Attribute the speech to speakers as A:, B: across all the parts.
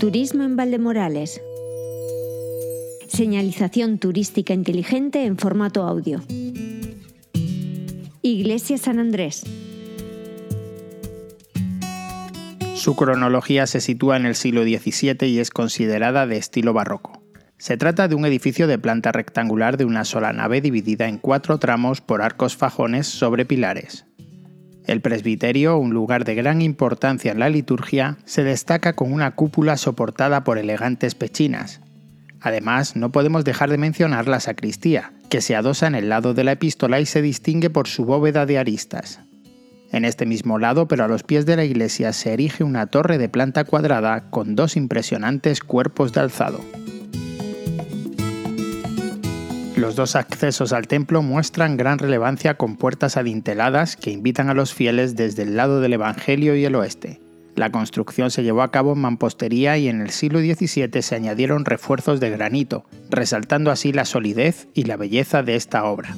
A: Turismo en Valdemorales. Señalización turística inteligente en formato audio. Iglesia San Andrés.
B: Su cronología se sitúa en el siglo XVII y es considerada de estilo barroco. Se trata de un edificio de planta rectangular de una sola nave dividida en cuatro tramos por arcos fajones sobre pilares. El presbiterio, un lugar de gran importancia en la liturgia, se destaca con una cúpula soportada por elegantes pechinas. Además, no podemos dejar de mencionar la sacristía, que se adosa en el lado de la epístola y se distingue por su bóveda de aristas. En este mismo lado, pero a los pies de la iglesia, se erige una torre de planta cuadrada con dos impresionantes cuerpos de alzado. Los dos accesos al templo muestran gran relevancia con puertas adinteladas que invitan a los fieles desde el lado del Evangelio y el oeste. La construcción se llevó a cabo en mampostería y en el siglo XVII se añadieron refuerzos de granito, resaltando así la solidez y la belleza de esta obra.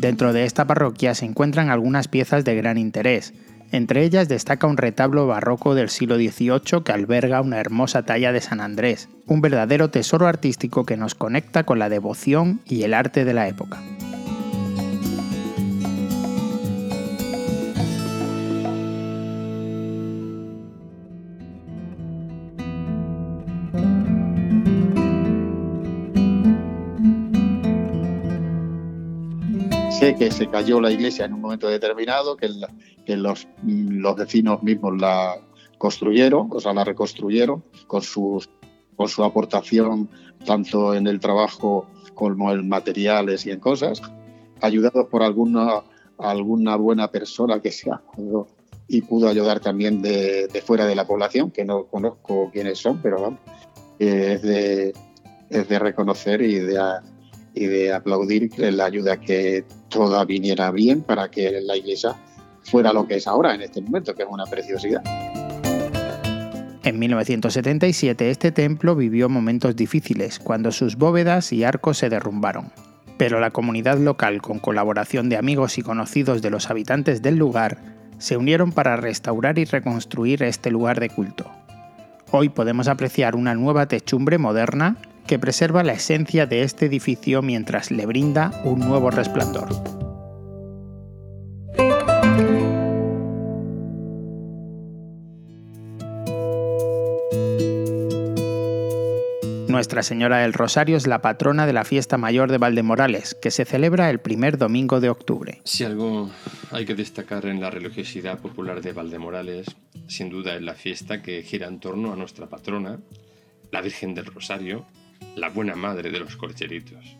B: Dentro de esta parroquia se encuentran algunas piezas de gran interés, entre ellas destaca un retablo barroco del siglo XVIII que alberga una hermosa talla de San Andrés, un verdadero tesoro artístico que nos conecta con la devoción y el arte de la época.
C: Que se cayó la iglesia en un momento determinado, que, los, los, vecinos mismos la construyeron, o sea, la reconstruyeron con, sus, con su aportación tanto en el trabajo como en materiales y en cosas, ayudados por alguna, alguna buena persona que se ayudó y pudo ayudar también de, fuera de la población, que no conozco quiénes son, pero vamos, es, de, es de reconocer y de, y de aplaudir la ayuda que toda viniera bien para que la iglesia fuera lo que es ahora en este momento, que es una preciosidad.
B: En 1977 este templo vivió momentos difíciles cuando sus bóvedas y arcos se derrumbaron. Pero la comunidad local, con colaboración de amigos y conocidos de los habitantes del lugar, se unieron para restaurar y reconstruir este lugar de culto. Hoy podemos apreciar una nueva techumbre moderna que preserva la esencia de este edificio mientras le brinda un nuevo resplandor. Nuestra Señora del Rosario es la patrona de la fiesta mayor de Valdemorales, que se celebra el primer domingo de octubre.
D: Si algo hay que destacar en la religiosidad popular de Valdemorales, sin duda es la fiesta que gira en torno a nuestra patrona, la Virgen del Rosario, la buena madre de los corcheritos.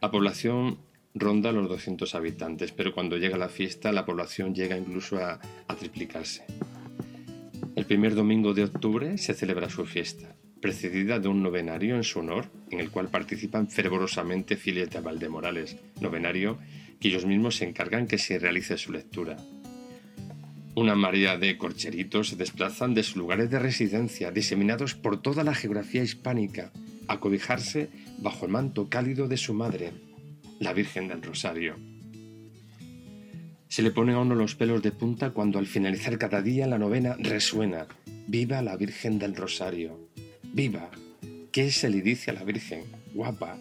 D: La población ronda los 200 habitantes, pero cuando llega la fiesta la población llega incluso a, triplicarse. El primer domingo de octubre se celebra su fiesta, precedida de un novenario en su honor, en el cual participan fervorosamente fieles de Valdemorales, novenario que ellos mismos se encargan que se realice su lectura. Una maría de corcheritos se desplazan de sus lugares de residencia, diseminados por toda la geografía hispánica, a cobijarse bajo el manto cálido de su madre, la Virgen del Rosario. Se le pone a uno los pelos de punta cuando al finalizar cada día la novena resuena, viva la Virgen del Rosario, viva. ¿Qué se le dice a la Virgen? Guapa.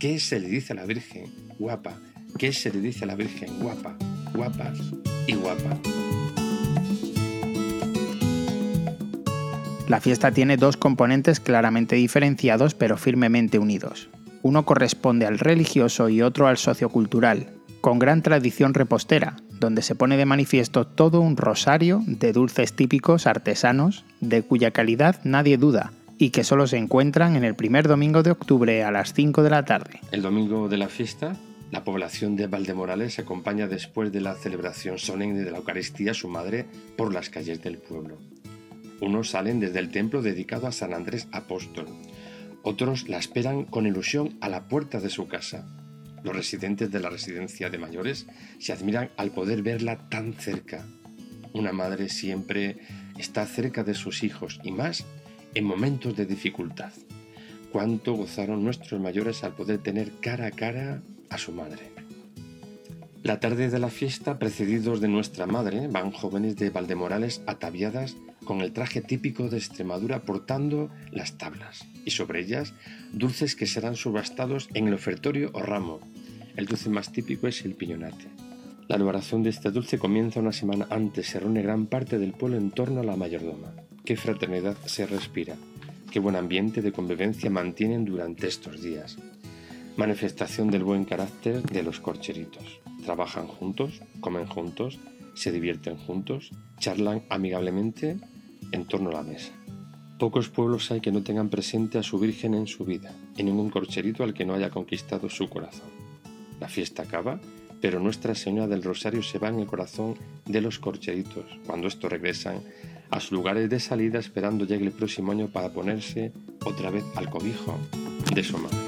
D: ¿Qué se le dice a la Virgen? Guapa. ¿Qué se le dice a la Virgen? Guapa. Guapas y guapa.
B: La fiesta tiene dos componentes claramente diferenciados pero firmemente unidos. Uno corresponde al religioso y otro al sociocultural, con gran tradición repostera, donde se pone de manifiesto todo un rosario de dulces típicos artesanos, de cuya calidad nadie duda, y que solo se encuentran en el primer domingo de octubre a las 5 de la tarde.
D: El domingo de la fiesta, la población de Valdemorales acompaña después de la celebración solemne de la Eucaristía a su madre por las calles del pueblo. Unos salen desde el templo dedicado a San Andrés Apóstol. Otros la esperan con ilusión a la puerta de su casa. Los residentes de la residencia de mayores se admiran al poder verla tan cerca. Una madre siempre está cerca de sus hijos y más en momentos de dificultad. Cuánto gozaron nuestros mayores al poder tener cara a cara a su madre. La tarde de la fiesta, precedidos de nuestra madre, van jóvenes de Valdemorales ataviadas con el traje típico de Extremadura portando las tablas y sobre ellas dulces que serán subastados en el ofertorio o ramo. El dulce más típico es el piñonate. La elaboración de este dulce comienza una semana antes, se reúne gran parte del pueblo en torno a la mayordoma. Qué fraternidad se respira, qué buen ambiente de convivencia mantienen durante estos días. Manifestación del buen carácter de los corcheritos. Trabajan juntos, comen juntos, se divierten juntos, charlan amigablemente en torno a la mesa. Pocos pueblos hay que no tengan presente a su Virgen en su vida, y ningún corcherito al que no haya conquistado su corazón. La fiesta acaba, pero Nuestra Señora del Rosario se va en el corazón de los corcheritos, cuando estos regresan a sus lugares de salida esperando llegue el próximo año para ponerse otra vez al cobijo de su madre.